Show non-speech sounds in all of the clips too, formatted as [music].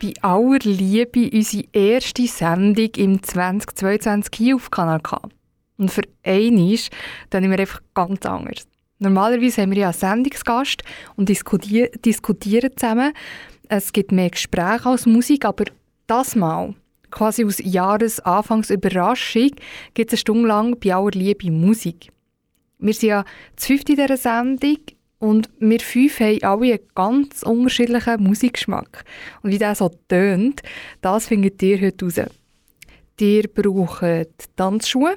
Bei aller Liebe unsere erste Sendung im 2022 hier auf Kanal K. Und für einmal dann wir einfach ganz anders. Normalerweise haben wir ja einen Sendungsgast und diskutieren, diskutieren zusammen. Es gibt mehr Gespräche als Musik, aber das Mal, quasi aus Jahresanfangsüberraschung, gibt es eine Stunde lang bei aller Liebe Musik. Wir sind ja zu fünft in dieser Sendung und wir fünf haben alle einen ganz unterschiedlichen Musikgeschmack. Und wie der so tönt, das findet ihr heute raus. Ihr braucht Tanzschuhe,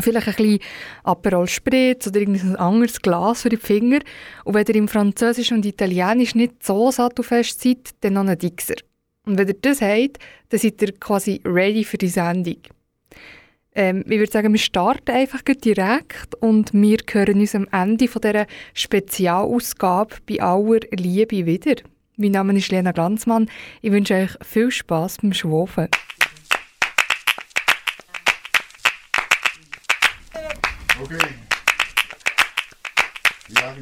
vielleicht ein bisschen Aperol Spritz oder irgendein anderes Glas für die Finger. Und wenn ihr im Französisch und Italienisch nicht so sattelfest seid, dann noch einen Dixer. Und wenn ihr das habt, dann seid ihr quasi ready für die Sendung. Ähm, ich würde sagen, wir starten einfach direkt und wir hören uns am Ende von dieser Spezialausgabe bei aller Liebe wieder. Mein Name ist Lena Glanzmann. Ich wünsche euch viel Spass beim Schwafen. Okay. Ja,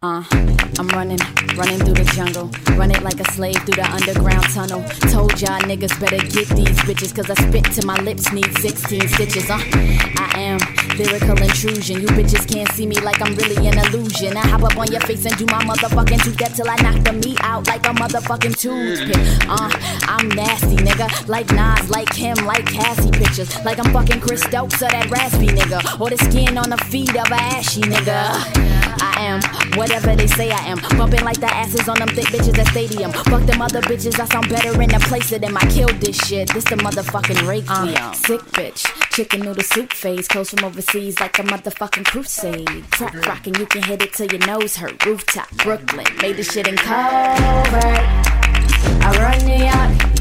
Uh, I'm running, running through the jungle. Run it like a slave through the underground tunnel. Told y'all niggas better get these bitches, cause I spit till my lips need 16 stitches. Uh, I am lyrical intrusion. You bitches can't see me like I'm really an illusion. I hop up on your face and do my motherfucking two step till I knock the meat out like a motherfucking toothpick. Uh, I'm nasty, nigga. Like Nas, like him, like Cassie pictures. Like I'm fucking Chris Stokes or that raspy nigga. Or the skin on the feet of a ashy nigga. I am whatever they say I am. Bumping like the asses on them thick bitches at stadium. Fuck them other bitches, I sound better in the place of them. I killed this shit. This the motherfucking rake we on. Sick bitch, chicken noodle soup phase. Clothes from overseas like a motherfucking crusade. Crack rockin', you can hit it till your nose hurt. Rooftop, Brooklyn, made this shit in covert. I run New York.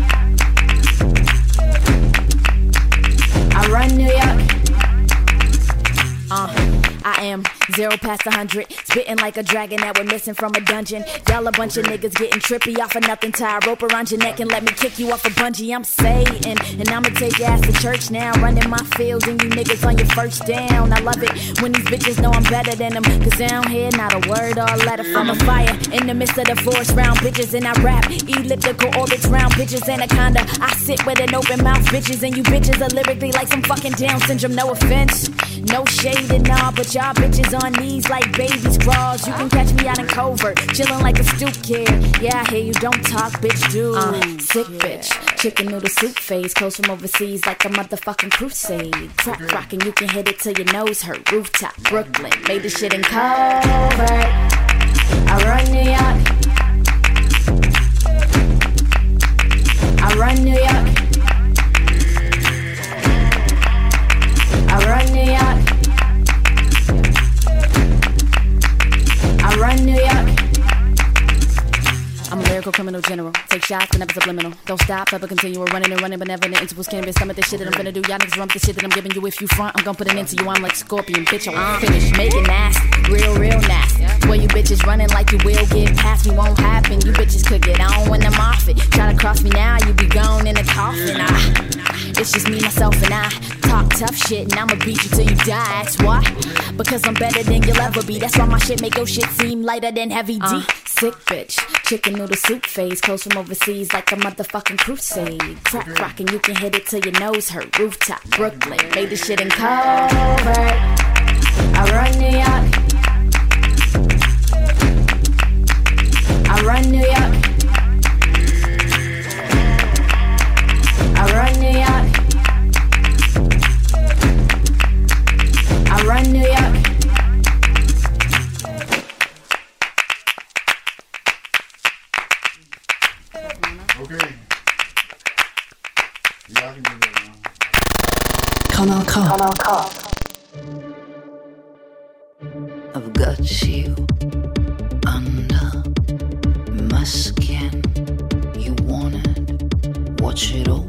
I run New York. Uh, I am zero past a hundred, spitting like a dragon that we're missing from a dungeon. Y'all a bunch of niggas getting trippy off of nothing. Tie a rope around your neck and let me kick you off a bungee. I'm Satan, and I'ma take your ass to church now. Running my field and you niggas on your first down. I love it when these bitches know I'm better than them. Cause they don't hear not a word or a letter from a fire. In the midst of the forest round bitches, and I rap elliptical orbits round bitches. Anaconda, I sit with an open mouth, bitches, and you bitches are lyrically like some fucking Down syndrome. No offense, no shade and all, but y'all bitches on knees like baby scrawls. You can catch me out in covert, chilling like a stoop kid. Yeah, I hear you don't talk, bitch, do. Uh, sick bitch, chicken noodle soup phase, clothes from overseas like a motherfucking crusade. Crack rockin', you can hit it till your nose hurt. Rooftop, Brooklyn, made this shit in covert. I run New York. I run New York. Shots and never subliminal. Don't stop, ever continue. We're running and running, but never in the intervals. Can't be stomach this shit that I'm gonna do. Y'all niggas rump the shit that I'm giving you. If you front, I'm gonna put an end to you. I'm like Scorpion, bitch. I'm finished. Make it nasty. Real, real nasty. Where you bitches running like you will get past me won't happen. You bitches could get on when I'm off it. Try to cross me now, you be gone in a coffin. Ah, it's just me, myself, and I. Talk tough shit, and I'ma beat you till you die. That's why. Because I'm better than you'll ever be. That's why my shit make your shit seem lighter than heavy D. sick bitch. Chicken noodle soup phase. Clothes from overseas like a motherfucking crusade. Crack rockin', you can hit it till your nose hurt. Rooftop, Brooklyn. Made this shit in covert. I run New York. I run New York. I run New York. I run New York. Kanal K. Kanal K. I've got you under my skin. You want it? Watch it all.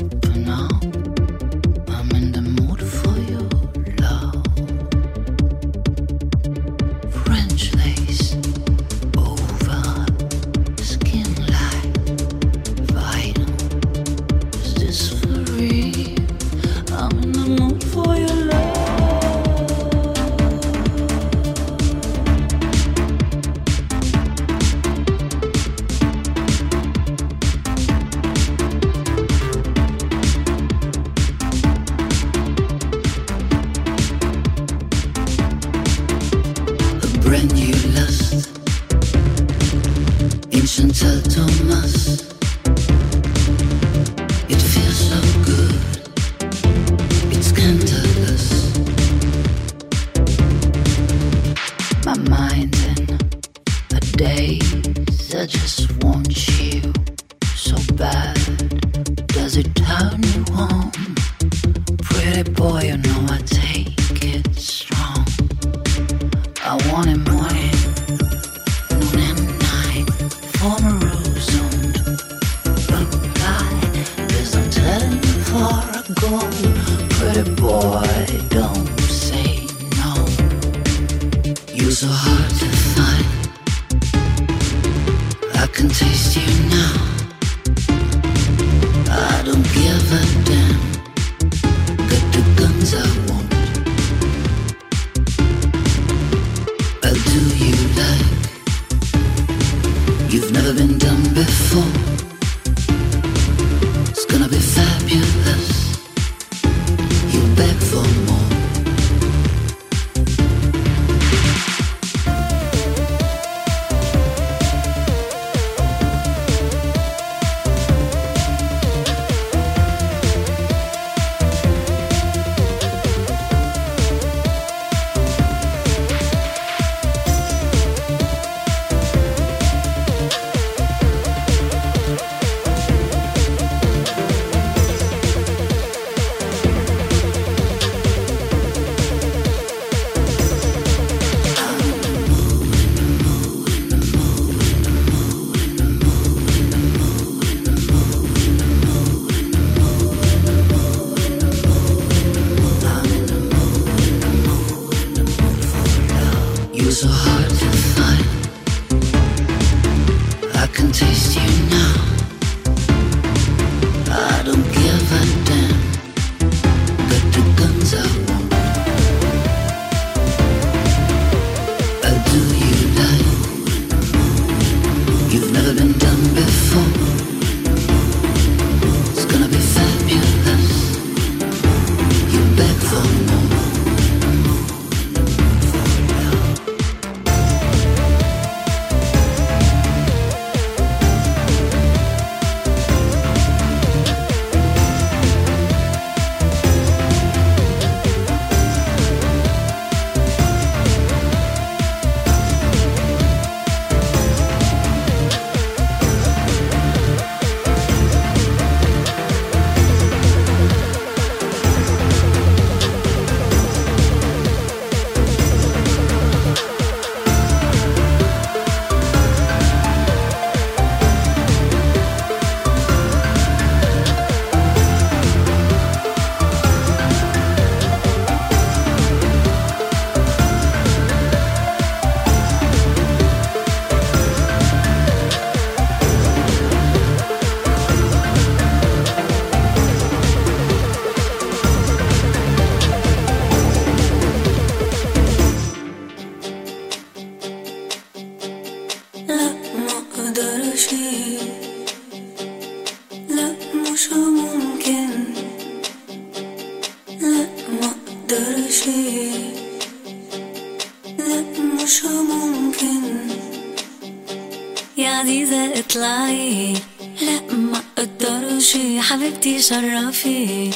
قلبتي شرفي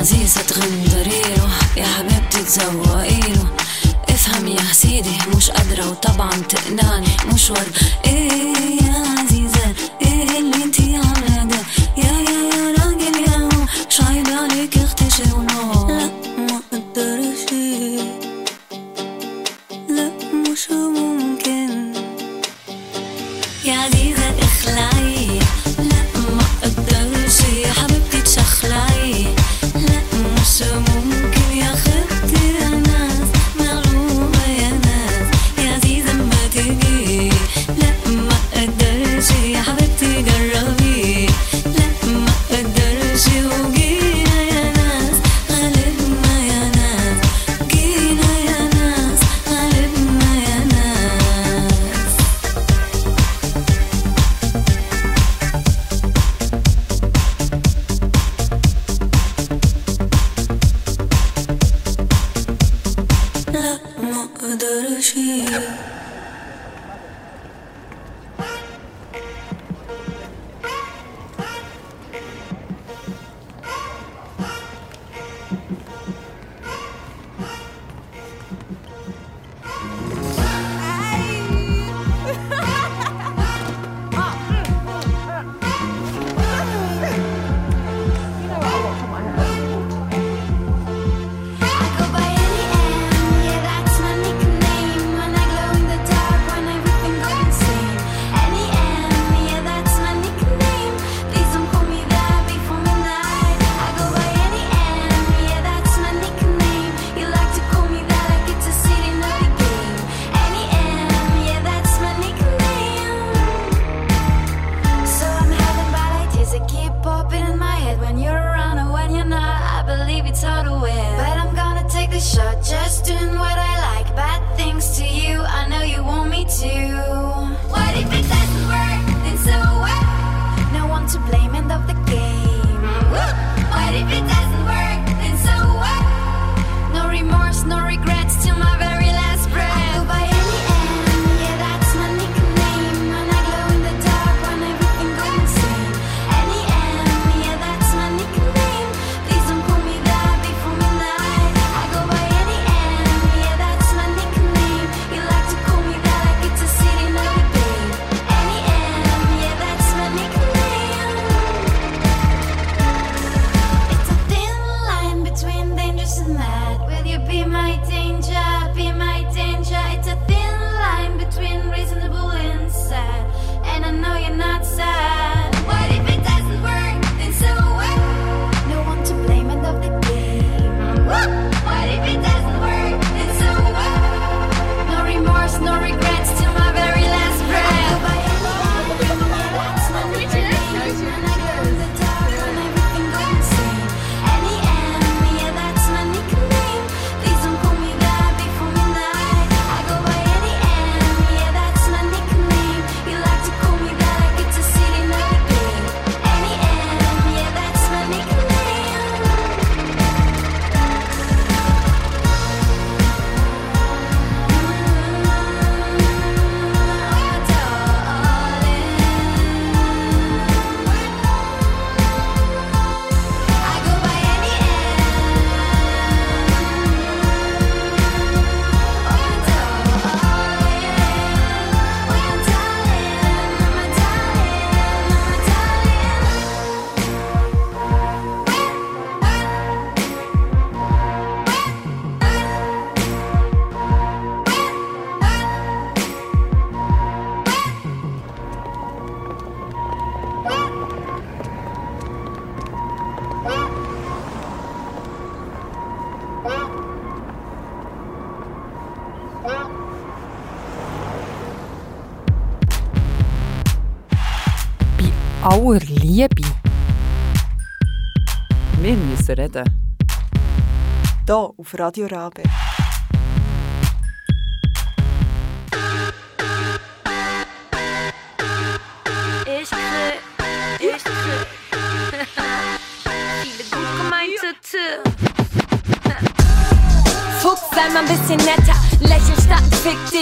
عزيزة تغندريله يا حبيبتي تزوقيله افهم يا سيدي مش قادرة وطبعا تقنعني. ورد إيه يا Müssen reden. Hier auf Radio Rabe. Ich krieg, ich krieg viele gut gemeinte Tipps. Fuchs, sei mal ein bisschen netter.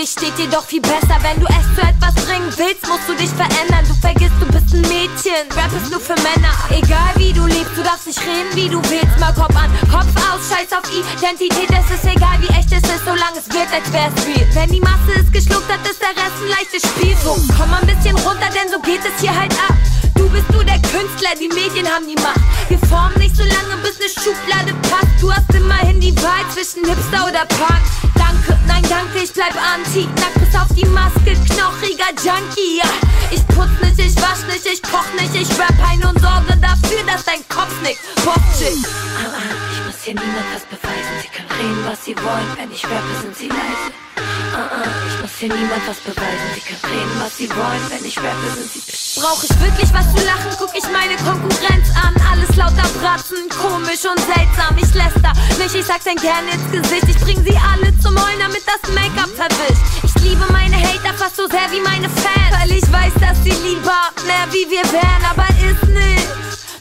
Dich, steht dir doch viel besser. Wenn du es zu etwas bringen willst, musst du dich verändern. Du vergisst, du bist ein Mädchen. Rap ist nur für Männer. Egal wie du lebst, du darfst nicht reden, wie du willst. Mal Kopf an, Kopf aus, scheiß auf Identität. Es ist egal, wie echt es ist, solange es wird, als wär's real. Wenn die Masse es geschluckt hat, ist der Rest ein leichtes Spiel. So, komm ein bisschen runter, denn so geht es hier halt ab. Du bist nur der Künstler, die Medien haben die Macht. Wir formen nicht so lange, bis ne Schublade passt. Du hast immerhin die Wahl zwischen Hipster oder Punk. Danke, danke, ich bleib anti. Nackt bis auf die Maske, knochiger Junkie. Ja. Ich putz nicht, ich wasch nicht, ich koch nicht, ich rap ein und sorge dafür, dass dein Kopf nickt. Popchick. Ah, ah, ich muss hier niemand was beweisen. Sie können reden, was sie wollen. Wenn ich rappe, sind sie leise. Ich muss hier niemand was beweisen. Sie können reden, was sie wollen. Wenn ich rappe, sind sie Brauch ich wirklich was zu lachen, guck ich meine Konkurrenz an. Alles lauter Bratzen, komisch und seltsam. Ich läster nicht, ich sag's denn gerne ins Gesicht. Ich bring sie alle zum Heulen, damit das Make-up verwischt. Ich liebe meine Hater fast so sehr wie meine Fans. Weil ich weiß, dass sie lieber mehr wie wir wären, aber ist nicht.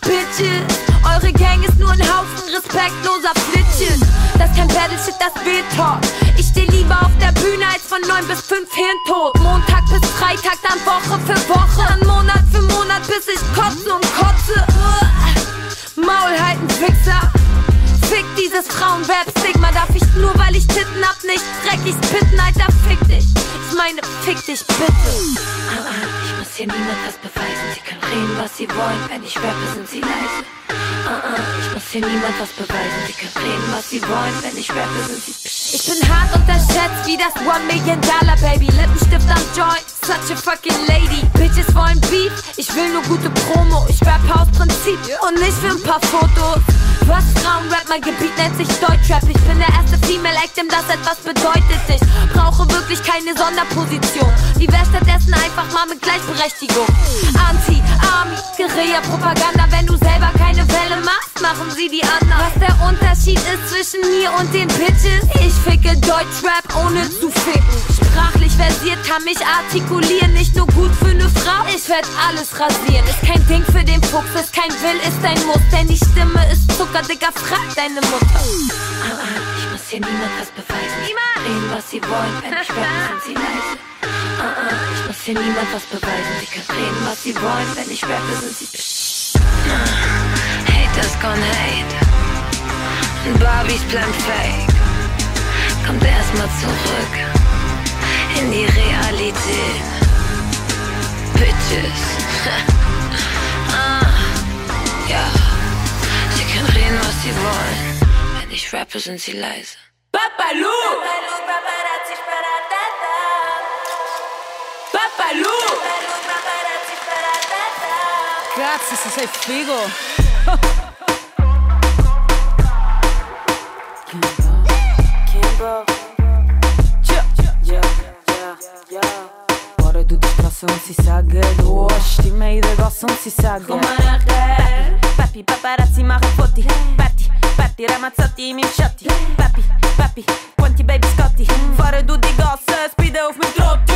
Bitches, eure Gang ist nur ein Haufen respektloser Flitches. Das ist kein Battleshit, das will Talk. Ich steh lieber auf der Bühne als von 9 bis 5 Hirntod. Montag bis Freitag, dann Woche für Woche. Dann Monat für Monat, bis ich kotze und kotze. Maul halten, Wichser. Fick dieses Frauenweb-Stigma. Darf ich nur, weil ich Titten hab, nicht dreckig spitten, Alter, fick dich. Ich meine, fick dich bitte. Hier niemand was beweisen. Sie können reden, was sie wollen. Wenn ich rappe, sind sie leise. Ich muss hier niemand was beweisen. Sie können reden, was sie wollen. Wenn ich rappe, sind sie Ich bin hart unterschätzt wie das One Million Dollar Baby. Lippenstift am Joint, such a fucking lady. Bitches wollen Beef, ich will nur gute Promo. Ich rappe aus Prinzip und nicht für ein paar Fotos. Was Frauenrap, mein Gebiet nennt sich Deutschrap. Ich bin der erste Female Act, dem das etwas bedeutet. Ich brauche wirklich keine Sonderposition. Die wär stattdessen einfach mal mit Gleichberechtigung. Anti, Army, Guerilla-Propaganda. Wenn du selber keine Welle machst, machen sie die anderen. Was der Unterschied ist zwischen mir und den Bitches? Ich ficke Deutschrap ohne zu ficken. Sprachlich versiert kann mich artikulieren. Nicht nur gut für ne Frau, ich werd alles rasieren. Ist kein Ding für den Fuchs, ist kein Will, ist ein Muss. Denn die Stimme ist Zucker, Dicker, frag deine Mutter. Ich muss hier niemand was beweisen. Niemand! Reden, was sie wollen. Wenn ich rappe, sind sie leise. Ah, [laughs] ah, ich muss hier niemand was beweisen. Sie können reden, was sie wollen. Wenn ich rappe, sind sie Haters gonna hate. Barbies bleiben fake. Kommt erstmal zurück in die Realität. Bitches. ah, ja. Sie können reden, was sie wollen. Wenn ich rappe, sind sie leise. Papalou! Papalou! Grazie, se sei figo. du dich draußen und sie sagen, du hast die Mädel was und sie sagen. Komm mal nachher. Papi, paparazzi machen Fotti. Patti, Patti, Ramazzotti im Schatten. Papi, Papi, quanti Baby Scotti. Fare du die Gosse, speed of mit Trotti.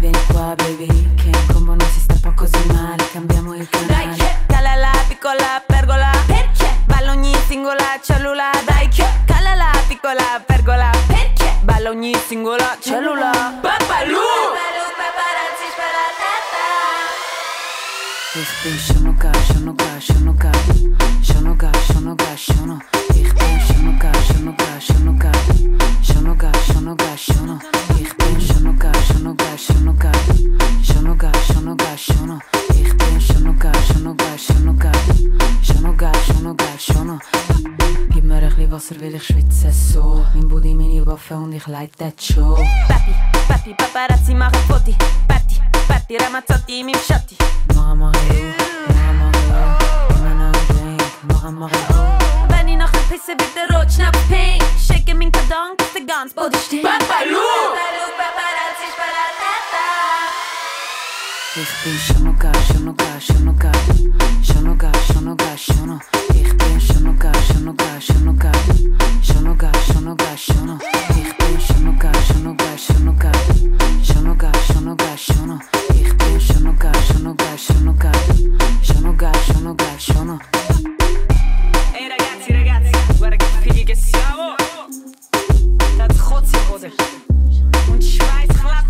Vieni qua, baby, che in combo non si sta poi così male. Cambiamo il canale. Cellula Papalù! Ich bin Shonoka, Shonoka, Shonoka Shonoka, Shonoka, Shono Ich bin Wasser, weil ich schwitze so. Mein Booty, meine Waffe und ich leite das schon Papi, papi, paparazzi machen Foti Patti, patti, ramazzotti, minchotti Mama, hey, Mama, hey. Immer noch ein Drink, einmal hey. Wenn ich nach der Pisse bitte rot, schnapp pink. Shake min Kadon, bis der ganz Body stinkt. Papalou! Ich bin schon noch geil, schon noch geil, schon noch geil. Schon noch geil, schon noch geil, schon noch. Ich bin schon noch geil, schon noch geil, schon noch geil. Schon noch geil, schon noch geil, schon noch. Ich bin schon noch geil, schon noch geil, schon noch geil. Schon noch geil, schon noch geil, schon noch. Ich bin schon noch geil, schon noch geil, schon noch geil. Schon noch geil, schon noch geil, schon noch. Ehi ragazzi, ragazzi, guarda che fighi che siamo! Dat godzie worden. Und Schweiß klappt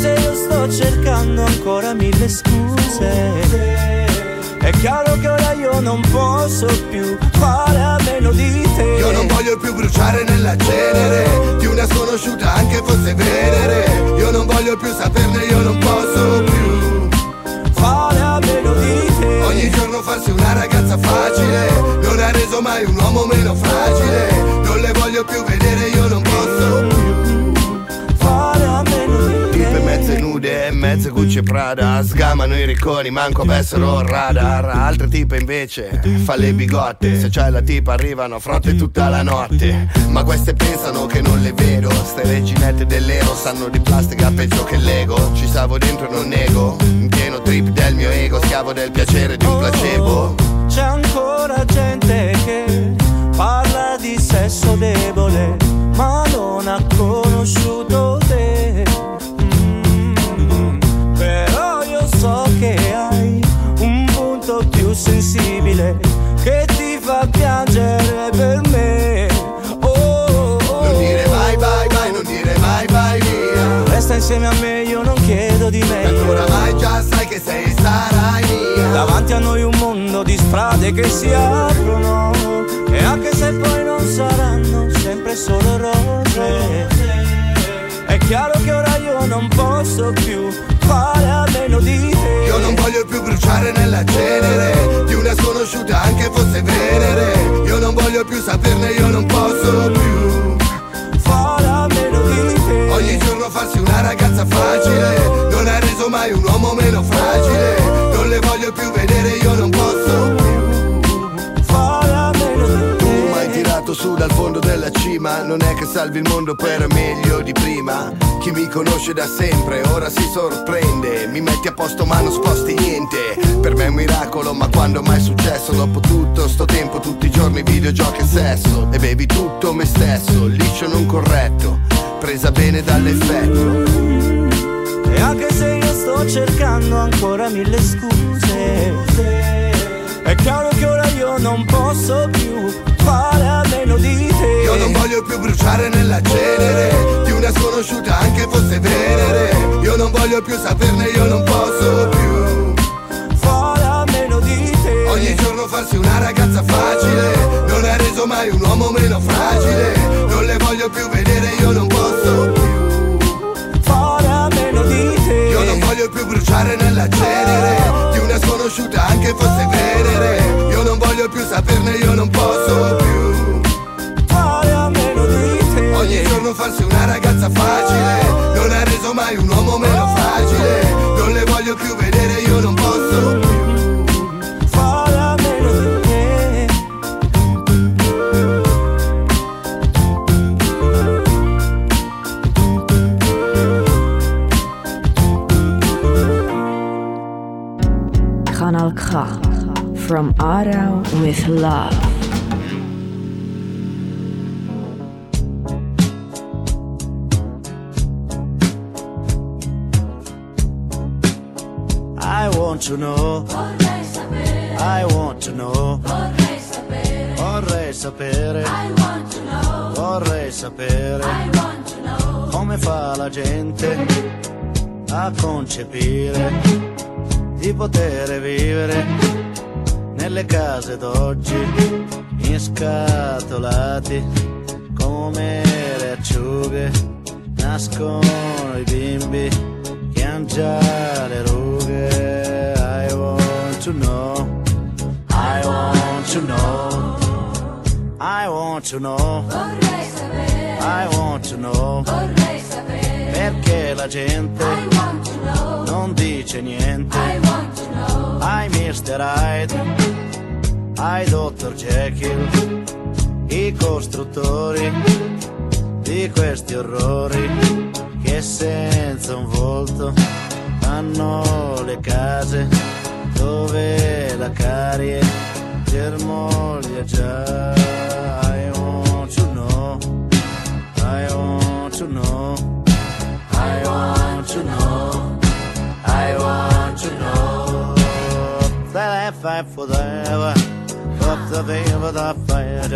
se io sto cercando ancora mille scuse. È chiaro che ora io non posso più fare a meno di te. Io non voglio più bruciare nella cenere Di una sconosciuta anche fosse venere. Io non voglio più saperne, io non posso più fare a meno di te. Ogni giorno farsi una ragazza facile. Non ha reso mai un uomo meno fragile. Non le voglio più vedere, io non posso più mezze Gucci e Prada Sgamano i ricconi, manco avessero radar. Altre tipe invece fa le bigotte Se c'è la tipa arrivano a fronte tutta la notte. Ma queste pensano che non le vedo Ste reginette dell'ero sanno di plastica peggio che l'ego. Ci stavo dentro e non nego In pieno trip del mio ego Schiavo del piacere di un placebo. C'è ancora gente che parla di sesso debole Ma non ha conosciuto te so che hai un punto più sensibile Che ti fa piangere per me. Oh, oh, Non dire mai bye bye, non dire mai bye via. Resta insieme a me, io non chiedo di Tanto meglio oramai già sai che sei sarai mia. Davanti a noi un mondo di strade che si aprono E anche se poi non saranno sempre solo rose È chiaro che ora io non posso più fare a meno di te. Io non voglio più bruciare nella cenere Di una sconosciuta anche fosse venere. Io non voglio più saperne, io non posso più fare a meno di te. Ogni giorno farsi una ragazza facile. Non ha reso mai un uomo meno fragile. Non le voglio più vedere, io non posso su dal fondo della cima. Non è che salvi il mondo per meglio di prima. Chi mi conosce da sempre ora si sorprende. Mi metti a posto ma non sposti niente. Per me è un miracolo ma quando mai è successo? Dopo tutto sto tempo tutti i giorni videogiochi e sesso. E bevi tutto me stesso, liscio non corretto. Presa bene dall'effetto. E anche se io sto cercando ancora mille scuse È chiaro che ora io non posso più fare a meno di te. Io non voglio più bruciare nella cenere Di una sconosciuta anche fosse venere. Io non voglio più saperne, io non posso più fare a meno di te. Ogni giorno farsi una ragazza facile. Non ha reso mai un uomo meno fragile. Non le voglio più vedere, io non posso più fare a meno di te. Io non voglio più bruciare nella cenere Di una sconosciuta anche fosse venere più saperne, io non posso più. Fare a meno di te. Ogni giorno farsi una ragazza facile. Non ha reso mai un uomo meno fragile Non le voglio più vedere, io non posso più from Arau with Love. I want to know. I want to know. Vorrei sapere. Vorrei sapere. Come fa la gente a concepire di poter vivere nelle case d'oggi inscatolati come le acciughe nascono i bimbi che han già le rughe. I want to know I want to know I want to know I want to know perché la gente non dice niente ai Mr. Hyde. Ai Dr. Jekyll. I costruttori di questi orrori che senza un volto hanno le case dove la carie germoglia già. I want to know. I want to know. I want to know. I want to know I fight forever. After the evil I fight.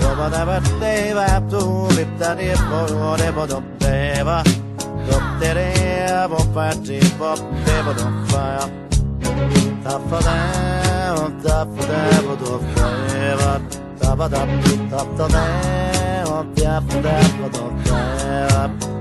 Dopo da parteva tu vita di polvore, poteva. Dotteremo parti, poteva non fare. Tappa da, tappa da, poteva. Tappa da, tappa da, tappa da, poteva.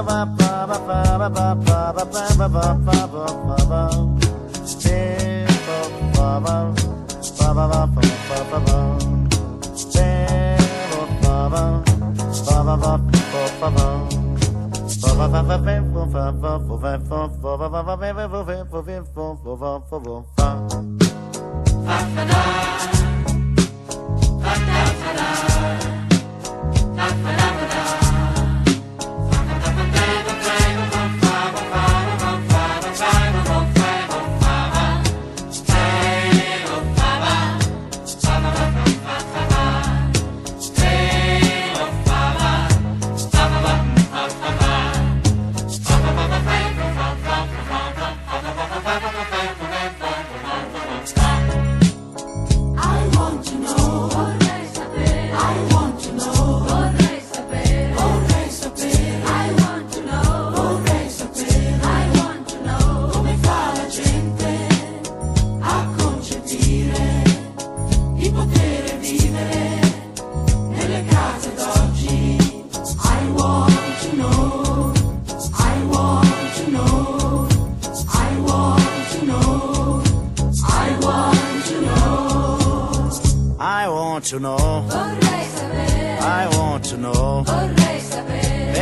of our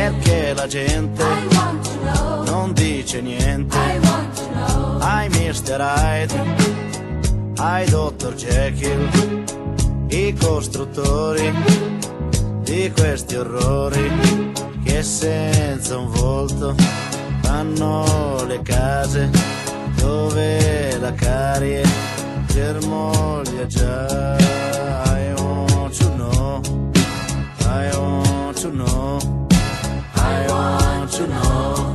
perché la gente non dice niente. Ai Mr. Hyde. Ai Dr. Jekyll. I costruttori di questi orrori che senza un volto hanno le case dove la carie germoglia già. I want to know. I want to know want to know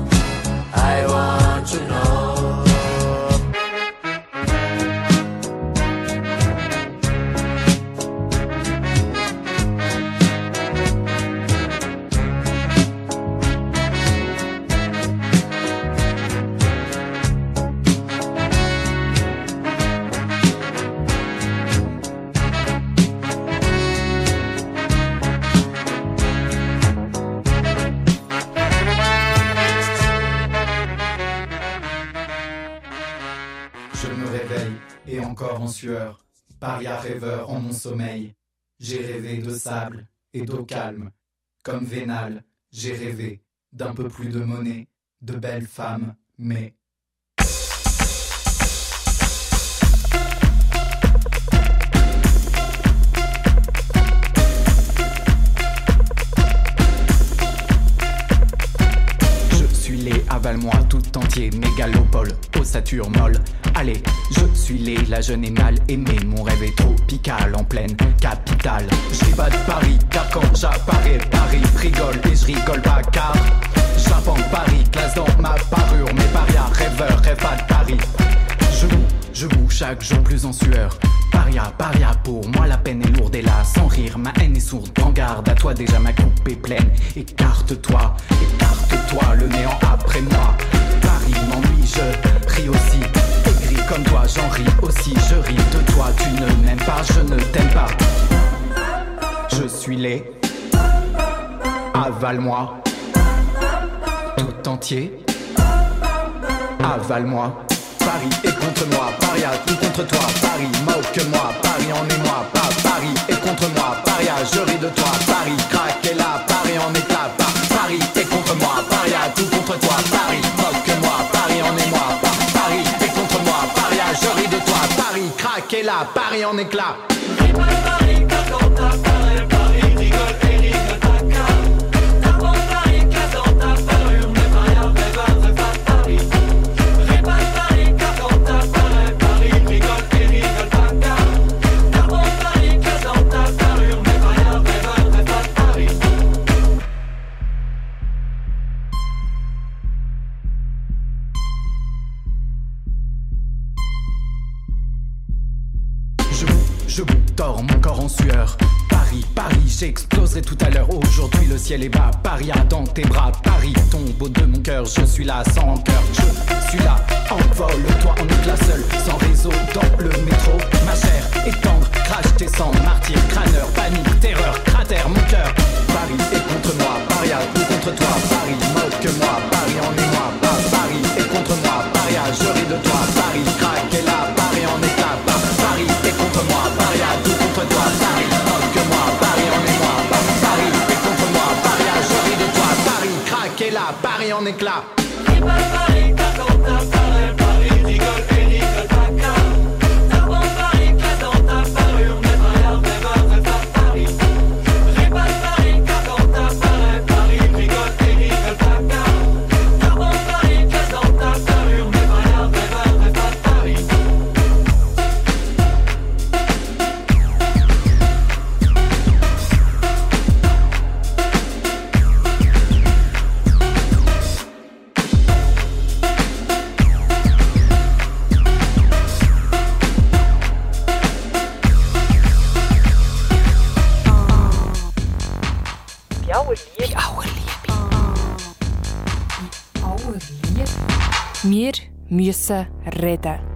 en sueur, paria rêveur en mon sommeil. J'ai rêvé de sable et d'eau calme, comme vénal, j'ai rêvé d'un peu plus de monnaie, de belles femmes, mais avale-moi tout entier, mégalopole, ossature molle. Allez, je suis laid, la jeune est mal aimée, mon rêve est tropical en pleine capitale. Je pas de Paris, car quand j'apparais, Paris rigole et je rigole pas car j'invente Paris, classe dans ma parure, mes parias, rêveurs, rêve de Paris. Je moue chaque jour plus en sueur. Paria, paria, pour moi la peine est lourde et là, sans rire, ma haine est sourde. Prends garde à toi, déjà ma coupe est pleine. Écarte-toi, écarte-toi, le néant après moi. Paris m'ennuie, je ris aussi. Aigri comme toi, j'en ris aussi. Je ris de toi, tu ne m'aimes pas, je ne t'aime pas. Je suis laid. Avale-moi. Tout entier. Avale-moi. Paris est contre moi, Paria tout contre toi, Paris moque-moi, Paris en moi pas Paris est contre moi, Paria je ris de toi, Paris craque et là, Paris en éclat, Pa- Paris est contre moi, Paria tout contre toi, Paris moque-moi, Paris en moi. Pas Paris est contre moi, Paria je ris de toi, Paris craque et là, Paris en éclat. En. Paris, Paris, j'exploserai tout à l'heure. Aujourd'hui, le ciel est bas. Paris dans tes bras. Paris tombe au de mon cœur. Je suis là sans cœur. Je suis là, envole-toi en éclat seul. Sans réseau dans le métro. Ma chair est tendre, crache tes sangs. Martyr, crâneur, panique, terreur, cratère, mon cœur. Paris est contre moi. Paria, tout contre toi. Paris, moque-moi. Paris en moi pas. Paris est contre moi. Paria, je ris de toi. Paris, craque et là. qu'elle a Paris en éclat. Müssen reden.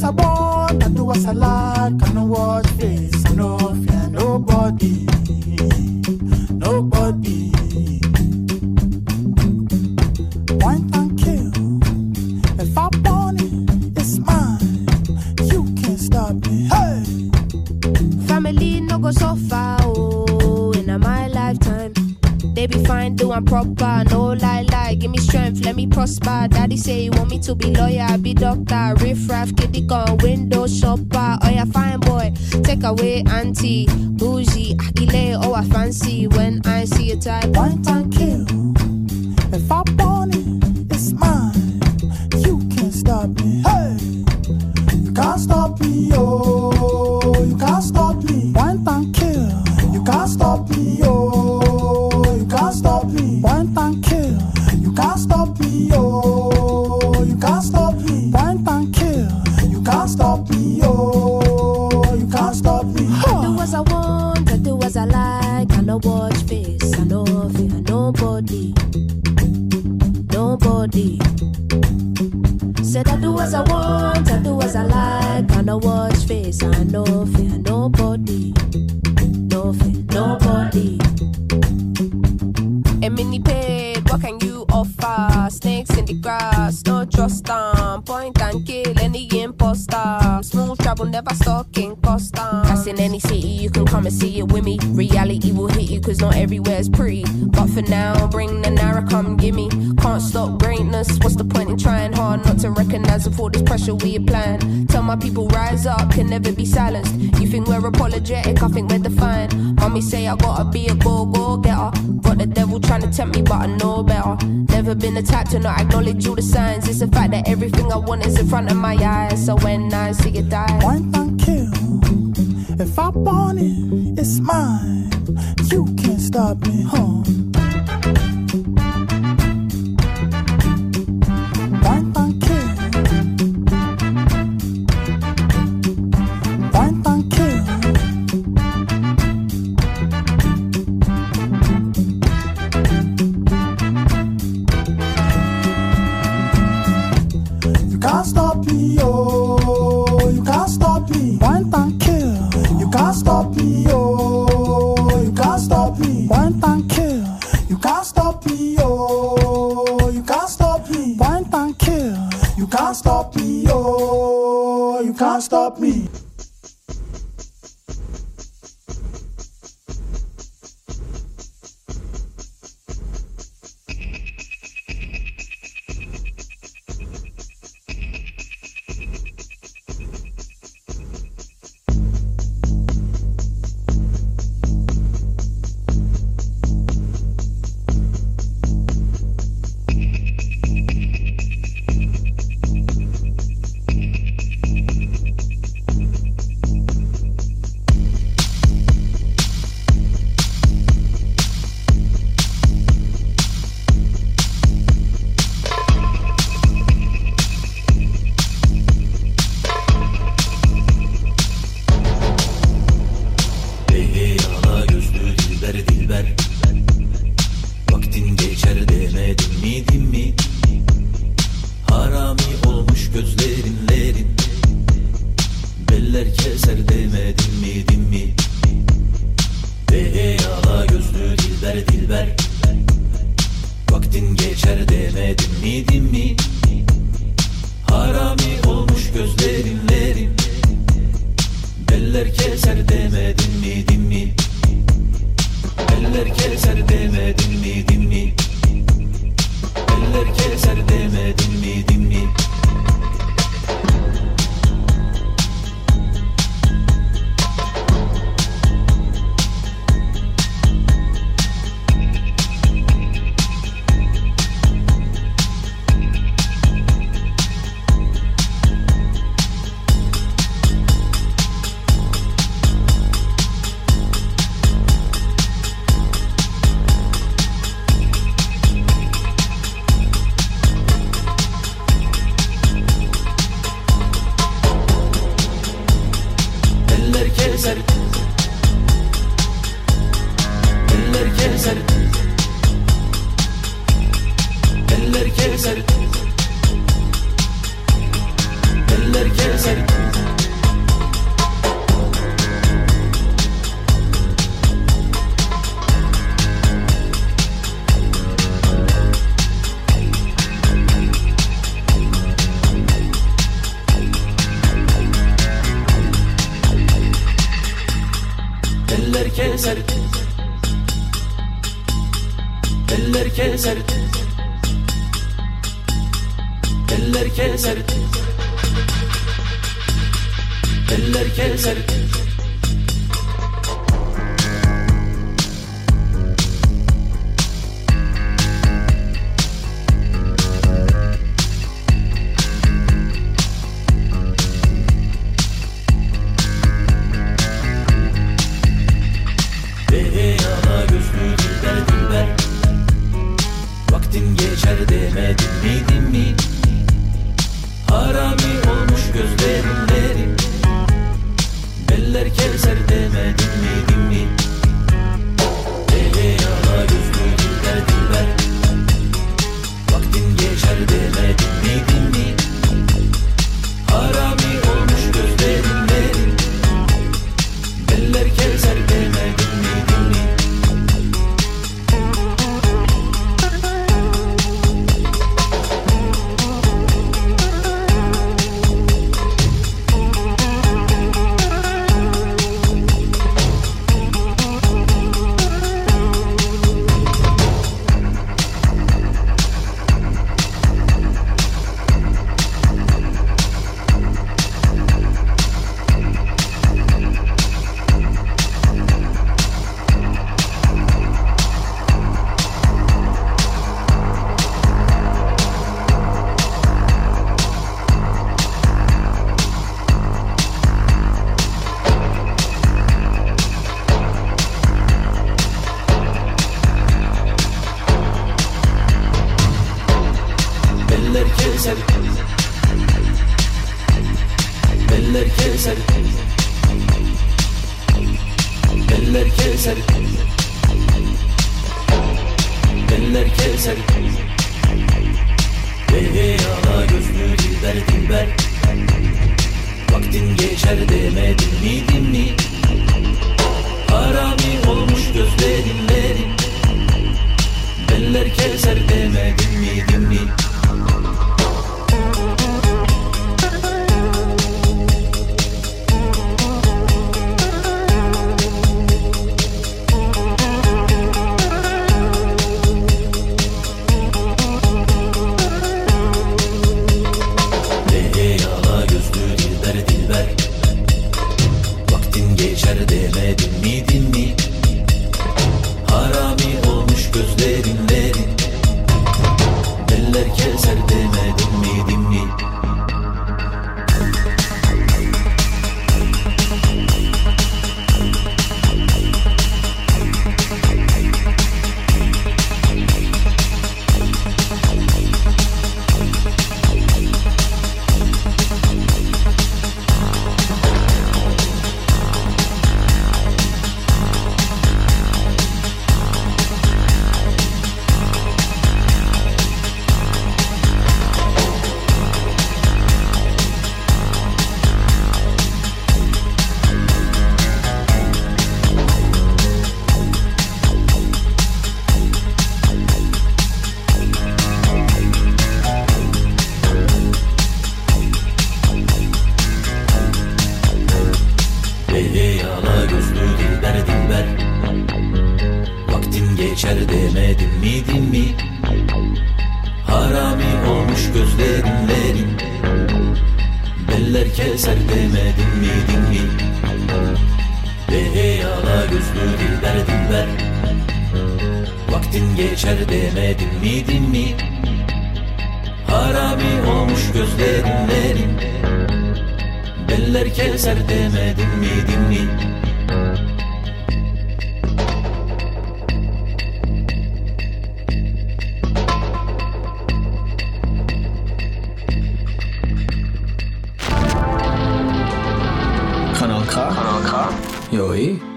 What I want, I do what I like, I know what face, I no fear nobody, nobody. Point and kill, if I want it, it's mine. You can't stop me. Hey. Family no go so far, oh, in my lifetime. They be fine, doing proper, no lie, Give me strength, let me prosper. Daddy say you want me to be lawyer, be doctor, riff raff, kitty gun, window shopper. Oh yeah, fine boy, take away auntie, bougie, akile, oh I fancy when I see a type. One time kill. tempt me, but I know better. Never been the type to not acknowledge all the signs. It's the fact that everything I want is in front of my eyes. So when I see it die, One not kill? If I want it, it's mine. You can't stop me, huh? eller keser demedim mi dim mi? De yala gözlü dilber dilber. Vaktin geçer demedim mi dim mi? Harami olmuş gözlerinlerin. Beller keser demedim mi dim mi? Eller keser Dedin geçer demedin miydin? geçer demedin mi din mi? Harami olmuş gözlerinlerin Beller keser demedin mi din mi? Kanal K. Kanal K. Yo iyi.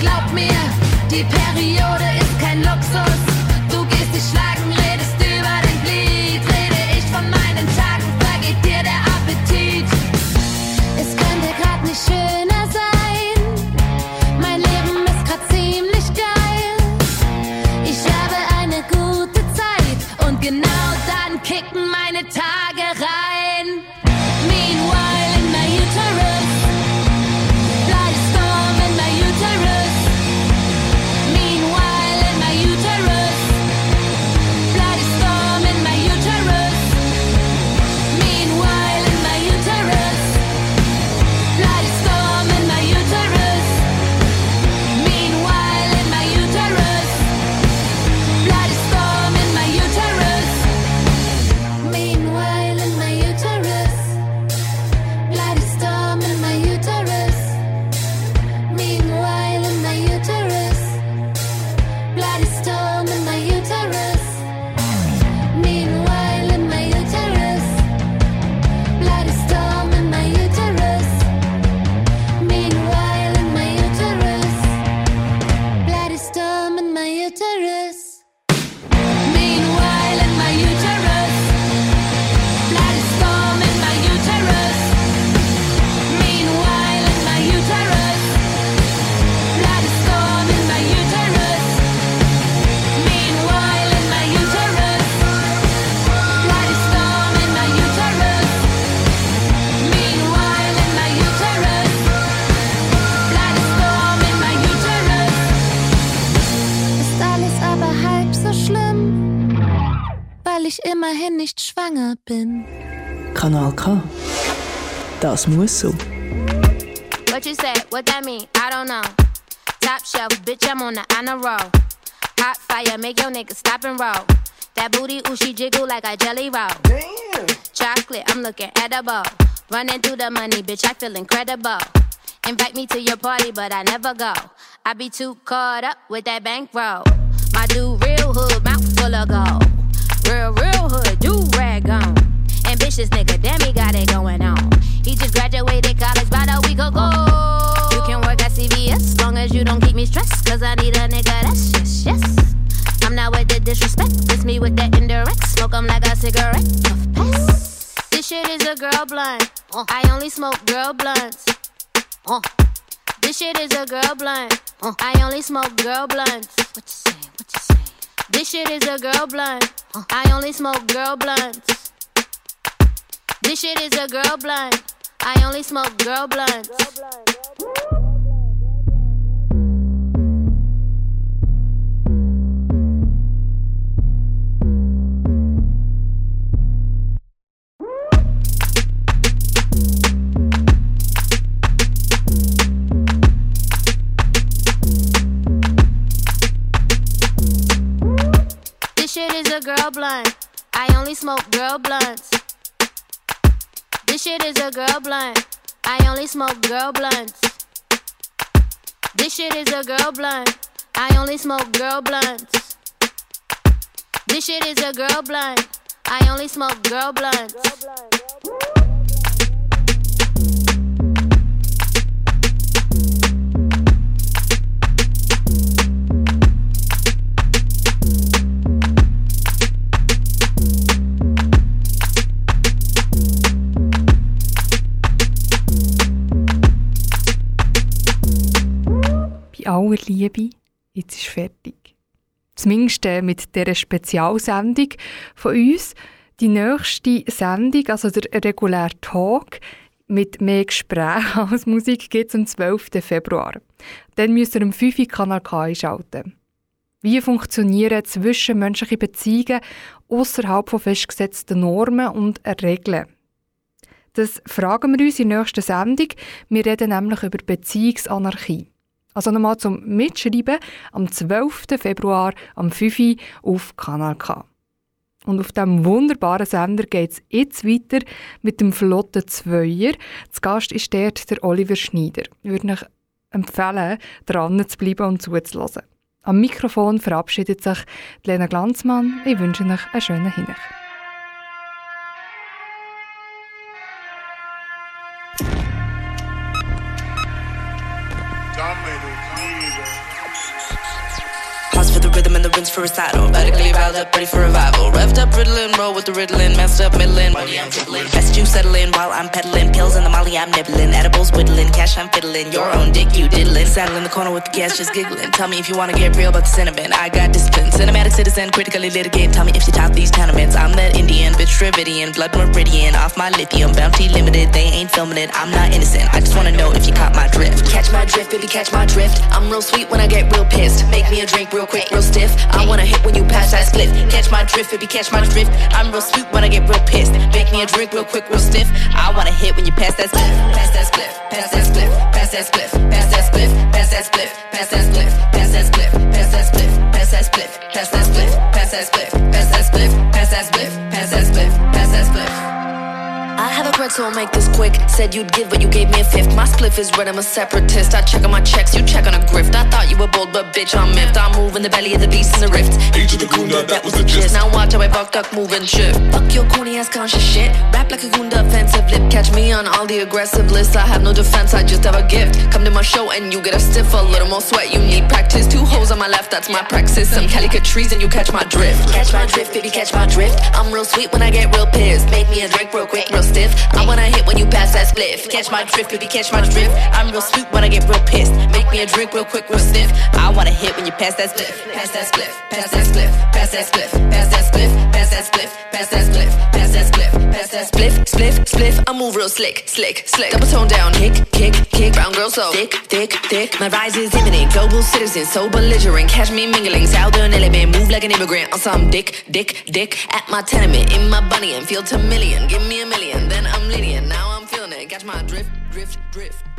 glaub mir, die Periode ist Kanal K. Das muss so. What you say? What that mean? I don't know. Top shelf, bitch, I'm on the honor roll. Hot fire, make your nigga stop and roll. That booty, ooh, she jiggle like a jelly roll. Damn. Chocolate, I'm looking edible. Running through the money, bitch, I feel incredible. Invite me to your party, but I never go. I be too caught up with that bankroll. My dude, real hood, mouth full of gold. Real, real hood, do rag on. Ambitious nigga, damn, he got it going on. He just graduated college about a week ago. You can work at CVS, as long as you don't keep me stressed. Cause I need a nigga that's yes, yes. I'm not with the disrespect, it's me with that indirect. Smoke 'em like a cigarette. Puff pass. This shit is a girl blunt. Uh, I only smoke girl blunts. Uh, this shit is a girl blunt. Uh, I only smoke girl blunts. What you say? What you say? This shit is a girl blunt. Uh, I only smoke girl blunts. This shit is a girl blunt. I only smoke girl blunts. This shit is a girl blunt. I only smoke girl blunts. This shit is a girl blunt. I only smoke girl blunts. This shit is a girl blunt. I only smoke girl blunts. This shit is a girl blunt. I only smoke girl blunts. Bei aller Liebe, jetzt ist fertig. Zumindest äh, mit dieser Spezialsendung von uns. Die nächste Sendung, also der reguläre Talk, mit mehr Gesprächen [laughs] als Musik es am 12. Februar. Dann müsst ihr am 5. Uhr Kanal K einschalten. Wie funktionieren zwischenmenschliche Beziehungen außerhalb von festgesetzten Normen und Regeln? Das fragen wir uns in der nächsten Sendung. Wir reden nämlich über Beziehungsanarchie. Also nochmal zum Mitschreiben am 12. Februar am 5 Uhr auf Kanal K. Und auf diesem wunderbaren Sender geht es jetzt weiter mit dem flotten Zweier. Zu Gast ist dort der Oliver Schneider. Ich würde euch empfehlen, dran zu bleiben und zuzuhören. Am Mikrofon verabschiedet sich Lena Glanzmann. Ich wünsche euch einen schönen Hinweis. The for recital. Medically riled up, ready for revival. Revved up, riddling, roll with the riddling. Messed up, middling. Money I'm dribbling. Best you settling while I'm peddling. Pills in the molly I'm nibbling. Edibles whittling. Cash I'm fiddling. Your own dick you diddling. Saddle in the corner with the gas just giggling. Tell me if you wanna get real about the cinnamon. I got discipline. Cinematic citizen, critically litigate. Tell me if you top these tenements. I'm that Indian, bitch Dravidian. Blood meridian. Off my lithium. Bounty limited. They ain't filming it. I'm not innocent. I just wanna know if you caught my drift. Catch my drift, baby, catch my drift. I'm real sweet when I get real pissed. Make me a drink real quick, real stiff. I wanna hit when you pass that split. Catch my drift, baby, catch my drift. I'm real sweet when I get real pissed. Make me a drink real quick, real stiff. I wanna hit when you pass that split. Pass that split, pass that split, pass that split, pass that split, pass that split, pass that split, pass that split, pass that split, pass that split, pass that split, pass that split, pass that split, so I'll make this quick. Said you'd give, but you gave me a fifth. My spliff is red, I'm a separatist. I check on my checks, you check on a grift. I thought you were bold, but bitch, I'm miffed. I'm moving the belly of the beast in the rift. Age of the gunda, that was the gist. Now watch how I fucked up, moving shit. Fuck your corny ass conscious shit. Rap like a gunda, offensive lip. Catch me on all the aggressive lists. I have no defense, I just have a gift. Come to my show and you get a stiff, a little more sweat. You need practice. Two hoes on my left, that's my praxis. Some calico trees and you catch my drift. Catch my drift, baby, catch my drift. I'm real sweet when I get real pissed. Make me a drink real quick, real stiff. I wanna hit when you pass that spliff. Catch my drift, baby, catch my drift. I'm real sweet when I get real pissed. Make me a drink real quick, real stiff. I wanna hit when you pass that spliff. Pass that spliff, pass that spliff, pass that spliff, pass that spliff, pass that spliff, pass that spliff, pass that spliff, pass that spliff, spliff, spliff. I move real slick, slick, slick. Double tone down, kick, kick, kick. Brown girl so thick, thick, thick. My rise is imminent. Global citizen, so belligerent. Catch me mingling. Southern element, move like an immigrant on some dick, dick, dick. At my tenement, in my bunny and feel to million. Give me a million, then I'm Catch my drift, drift, drift.